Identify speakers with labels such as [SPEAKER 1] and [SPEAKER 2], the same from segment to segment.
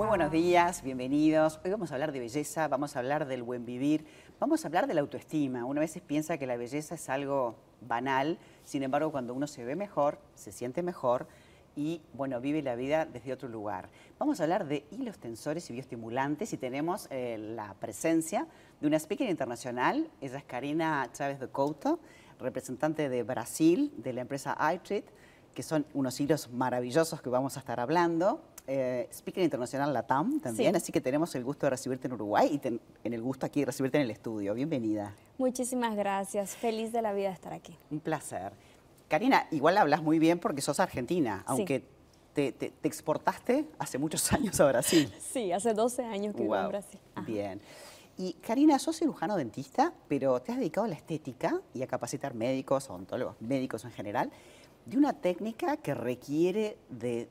[SPEAKER 1] Muy buenos días, bienvenidos. Hoy vamos a hablar de belleza, vamos a hablar del buen vivir, vamos a hablar de la autoestima. Una vez piensa que la belleza es algo banal, sin embargo cuando uno se ve mejor, se siente mejor y bueno, vive la vida desde otro lugar. Vamos a hablar de hilos tensores y bioestimulantes y tenemos eh, la presencia de una speaker internacional, ella es Karina Chávez de Couto, representante de Brasil, de la empresa iTreat, que son unos hilos maravillosos que vamos a estar hablando. Eh, speaker internacional LATAM también, así que tenemos el gusto de recibirte en Uruguay y en el gusto aquí de recibirte en el estudio. Bienvenida.
[SPEAKER 2] Muchísimas gracias, feliz de la vida estar aquí.
[SPEAKER 1] Un placer. Karina, igual hablas muy bien porque sos argentina, aunque te, exportaste hace muchos años a Brasil.
[SPEAKER 2] Sí, hace 12 años que vivo en Brasil.
[SPEAKER 1] Bien. Y Karina, sos cirujano dentista, pero te has dedicado a la estética y a capacitar médicos, odontólogos, médicos en general, de una técnica que requiere de,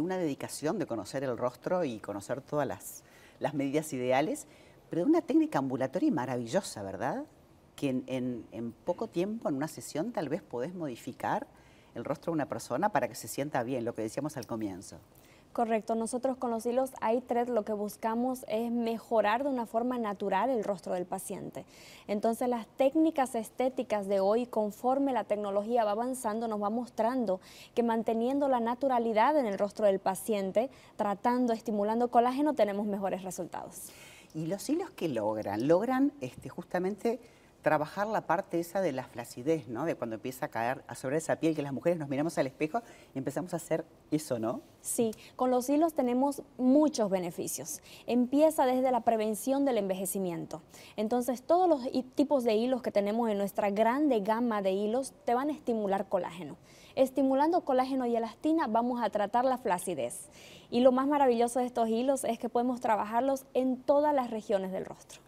[SPEAKER 1] una dedicación, de conocer el rostro y conocer todas las, las medidas ideales, pero de una técnica ambulatoria maravillosa, ¿verdad? que en, poco tiempo, en una sesión, tal vez podés modificar el rostro de una persona para que se sienta bien, lo que decíamos al comienzo.
[SPEAKER 2] Correcto, nosotros con los hilos i3 lo que buscamos es mejorar de una forma natural el rostro del paciente. Entonces las técnicas estéticas de hoy, conforme la tecnología va avanzando, nos va mostrando que manteniendo la naturalidad en el rostro del paciente, tratando, estimulando colágeno, tenemos mejores resultados.
[SPEAKER 1] ¿Y los hilos que logran? Logran este, justamente trabajar la parte esa de la flacidez, ¿no? De cuando empieza a caer sobre esa piel, que las mujeres nos miramos al espejo y empezamos a hacer eso, ¿no?
[SPEAKER 2] Sí, con los hilos tenemos muchos beneficios. Empieza desde la prevención del envejecimiento. Entonces, todos los tipos de hilos que tenemos en nuestra grande gama de hilos te van a estimular colágeno. Estimulando colágeno y elastina vamos a tratar la flacidez. Y lo más maravilloso de estos hilos es que podemos trabajarlos en todas las regiones del rostro.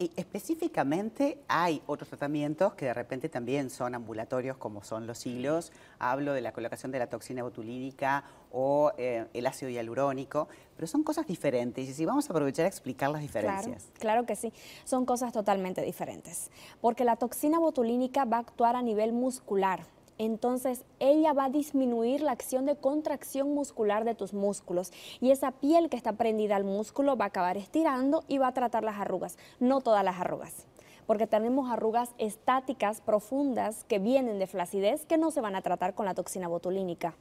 [SPEAKER 1] Y específicamente hay otros tratamientos que de repente también son ambulatorios, como son los hilos. Hablo de la colocación de la toxina botulínica o eh, el ácido hialurónico, pero son cosas diferentes. Y si vamos a aprovechar a explicar las diferencias.
[SPEAKER 2] Claro, claro que sí, son cosas totalmente diferentes. Porque la toxina botulínica va a actuar a nivel muscular entonces ella va a disminuir la acción de contracción muscular de tus músculos. Y esa piel que está prendida al músculo va a acabar estirando y va a tratar las arrugas, no todas las arrugas porque tenemos arrugas estáticas profundas que vienen de flacidez que no se van a tratar con la toxina botulínica.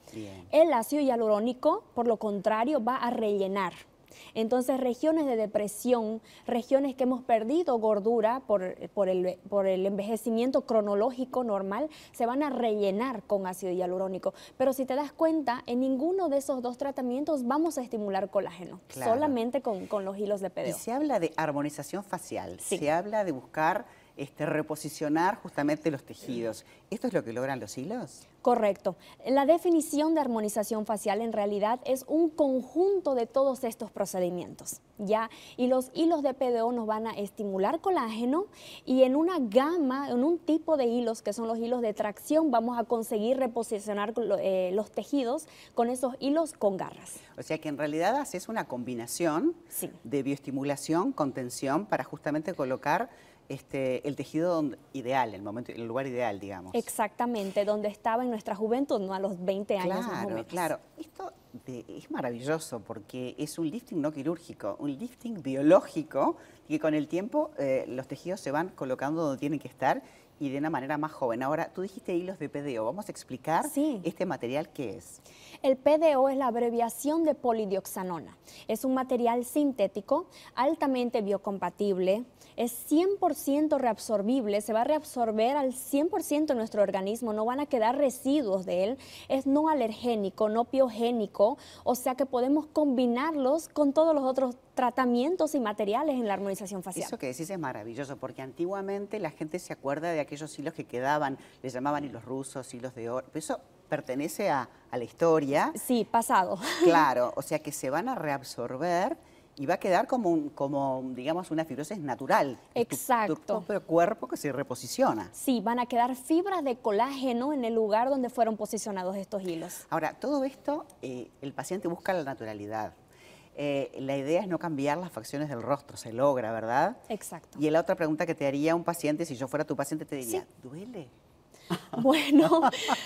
[SPEAKER 2] El ácido hialurónico, por lo contrario, va a rellenar entonces, regiones de depresión, regiones que hemos perdido gordura por, el, envejecimiento cronológico normal, se van a rellenar con ácido hialurónico. Pero si te das cuenta, en ninguno de esos dos tratamientos vamos a estimular colágeno, solamente con, los hilos de PDO. Y
[SPEAKER 1] se habla de armonización facial, se habla de buscar este, reposicionar justamente los tejidos. ¿Esto es lo que logran los hilos?
[SPEAKER 2] Correcto. La definición de armonización facial en realidad es un conjunto de todos estos procedimientos, ¿ya? Y los hilos de PDO nos van a estimular colágeno y en una gama, en un tipo de hilos que son los hilos de tracción, vamos a conseguir reposicionar eh, los tejidos con esos hilos con garras.
[SPEAKER 1] O sea que en realidad haces una combinación de bioestimulación con tensión para justamente colocar este, el tejido ideal, el momento, el lugar ideal, digamos.
[SPEAKER 2] Exactamente, donde estaba en nuestra juventud, no a los 20 años
[SPEAKER 1] claro, Claro, esto es maravilloso porque es un lifting no quirúrgico, un lifting biológico que con el tiempo eh, los tejidos se van colocando donde tienen que estar y de una manera más joven. Ahora, tú dijiste hilos de PDO. Vamos a explicar este material qué es.
[SPEAKER 2] El PDO es la abreviación de polidioxanona. Es un material sintético altamente biocompatible, es 100% reabsorbible, se va a reabsorber al 100% en nuestro organismo, no van a quedar residuos de él, es no alergénico, no piogénico, o sea que podemos combinarlos con todos los otros tratamientos y materiales en la armonización facial.
[SPEAKER 1] Eso que decís es maravilloso, porque antiguamente la gente se acuerda de aquellos hilos que quedaban, les llamaban hilos rusos, hilos de oro, eso pertenece a, la historia.
[SPEAKER 2] Sí, pasado.
[SPEAKER 1] Claro, o sea que se van a reabsorber y va a quedar como, un, como digamos, una fibrosis natural.
[SPEAKER 2] Exacto.
[SPEAKER 1] Tu, tu, propio cuerpo que se reposiciona.
[SPEAKER 2] Sí, van a quedar fibras de colágeno en el lugar donde fueron posicionados estos hilos.
[SPEAKER 1] Ahora, todo esto, eh, el paciente busca la naturalidad. Eh, la idea es no cambiar las facciones del rostro, se logra, ¿verdad?
[SPEAKER 2] Exacto.
[SPEAKER 1] Y la otra pregunta que te haría un paciente, si yo fuera tu paciente, te diría, ¿duele?
[SPEAKER 2] Bueno,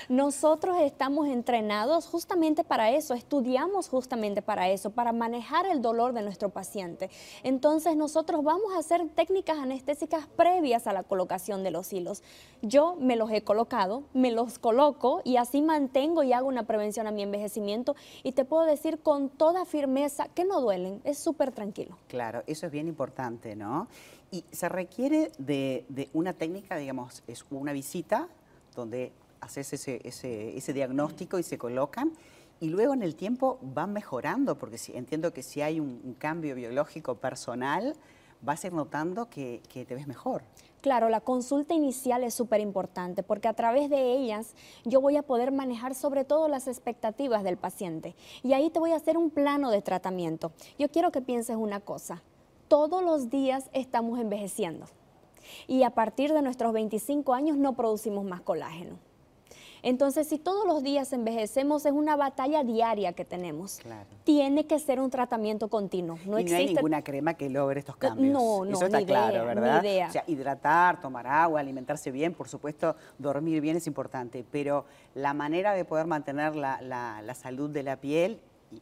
[SPEAKER 2] nosotros estamos entrenados justamente para eso, estudiamos justamente para eso, para manejar el dolor de nuestro paciente. Entonces nosotros vamos a hacer técnicas anestésicas previas a la colocación de los hilos. Yo me los he colocado, me los coloco y así mantengo y hago una prevención a mi envejecimiento y te puedo decir con toda firmeza que no duelen, es súper tranquilo.
[SPEAKER 1] Claro, eso es bien importante, ¿no? Y se requiere de, una técnica, digamos, es una visita donde haces ese, ese, diagnóstico y se colocan y luego en el tiempo van mejorando, porque si, entiendo que si hay un, cambio biológico personal, vas a ir notando que, que, te ves mejor.
[SPEAKER 2] Claro, la consulta inicial es súper importante porque a través de ellas yo voy a poder manejar sobre todo las expectativas del paciente y ahí te voy a hacer un plano de tratamiento. Yo quiero que pienses una cosa, todos los días estamos envejeciendo y a partir de nuestros 25 años no producimos más colágeno. Entonces, si todos los días envejecemos, es una batalla diaria que tenemos. Tiene que ser un tratamiento continuo.
[SPEAKER 1] No, y no hay ninguna crema que logre estos cambios. No, no, Eso está claro, ¿verdad? O sea, hidratar, tomar agua, alimentarse bien, por supuesto, dormir bien es importante, pero la manera de poder mantener la, la salud de la piel,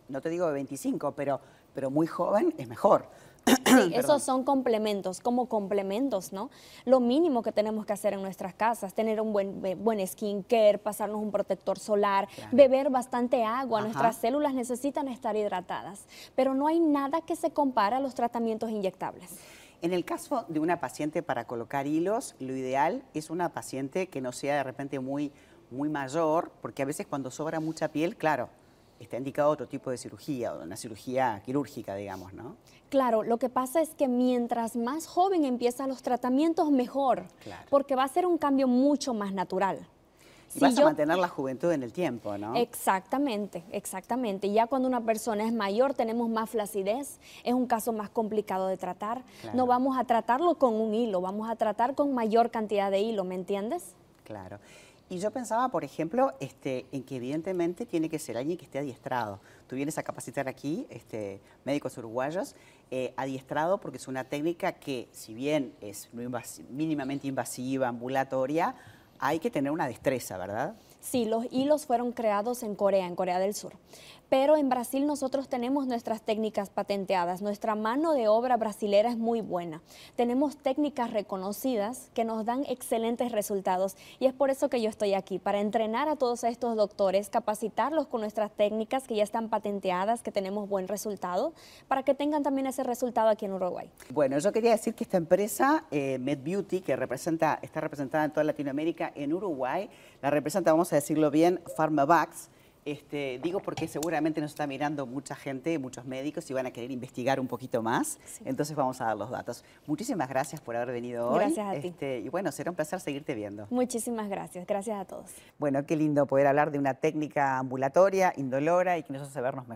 [SPEAKER 1] no te digo de 25, pero, pero muy joven, es mejor.
[SPEAKER 2] Sí, esos son complementos, como complementos, ¿no? Lo mínimo que tenemos que hacer en nuestras casas, tener un buen, buen skincare, pasarnos un protector solar, beber bastante agua, nuestras células necesitan estar hidratadas, pero no hay nada que se compara a los tratamientos inyectables.
[SPEAKER 1] En el caso de una paciente para colocar hilos, lo ideal es una paciente que no sea de repente muy, muy mayor, porque a veces cuando sobra mucha piel, claro, está indicado otro tipo de cirugía, o una cirugía quirúrgica, digamos, ¿no?
[SPEAKER 2] Claro, lo que pasa es que mientras más joven empieza los tratamientos, mejor, porque va a ser un cambio mucho más natural.
[SPEAKER 1] Y vas a mantener la juventud en el tiempo, ¿no?
[SPEAKER 2] Exactamente, exactamente. Ya cuando una persona es mayor tenemos más flacidez, es un caso más complicado de tratar. No vamos a tratarlo con un hilo, vamos a tratar con mayor cantidad de hilo, ¿me entiendes?
[SPEAKER 1] Claro. Y yo pensaba, por ejemplo, este, en que evidentemente tiene que ser alguien que esté adiestrado. Tú vienes a capacitar aquí este, médicos uruguayos, eh, adiestrado porque es una técnica que, si bien es mínimamente invasiva, ambulatoria, hay que tener una destreza, ¿verdad?
[SPEAKER 2] Sí, los hilos fueron creados en Corea, en Corea del Sur. Pero en Brasil nosotros tenemos nuestras técnicas patenteadas. Nuestra mano de obra brasilera es muy buena. Tenemos técnicas reconocidas que nos dan excelentes resultados. Y es por eso que yo estoy aquí, para entrenar a todos estos doctores, capacitarlos con nuestras técnicas que ya están patenteadas, que tenemos buen resultado, para que tengan también ese resultado aquí en Uruguay.
[SPEAKER 1] Bueno, yo quería decir que esta empresa, eh, MedBeauty, que representa, está representada en toda Latinoamérica, en Uruguay, la representa, vamos a decirlo bien, PharmaVax, este, digo porque seguramente nos está mirando mucha gente, muchos médicos y van a querer investigar un poquito más. Entonces vamos a dar los datos. Muchísimas gracias por haber venido hoy.
[SPEAKER 2] Gracias a ti.
[SPEAKER 1] Este, y bueno, será un placer seguirte viendo.
[SPEAKER 2] Muchísimas gracias. Gracias a todos.
[SPEAKER 1] Bueno, qué lindo poder hablar de una técnica ambulatoria, indolora y que nos hace vernos mejor.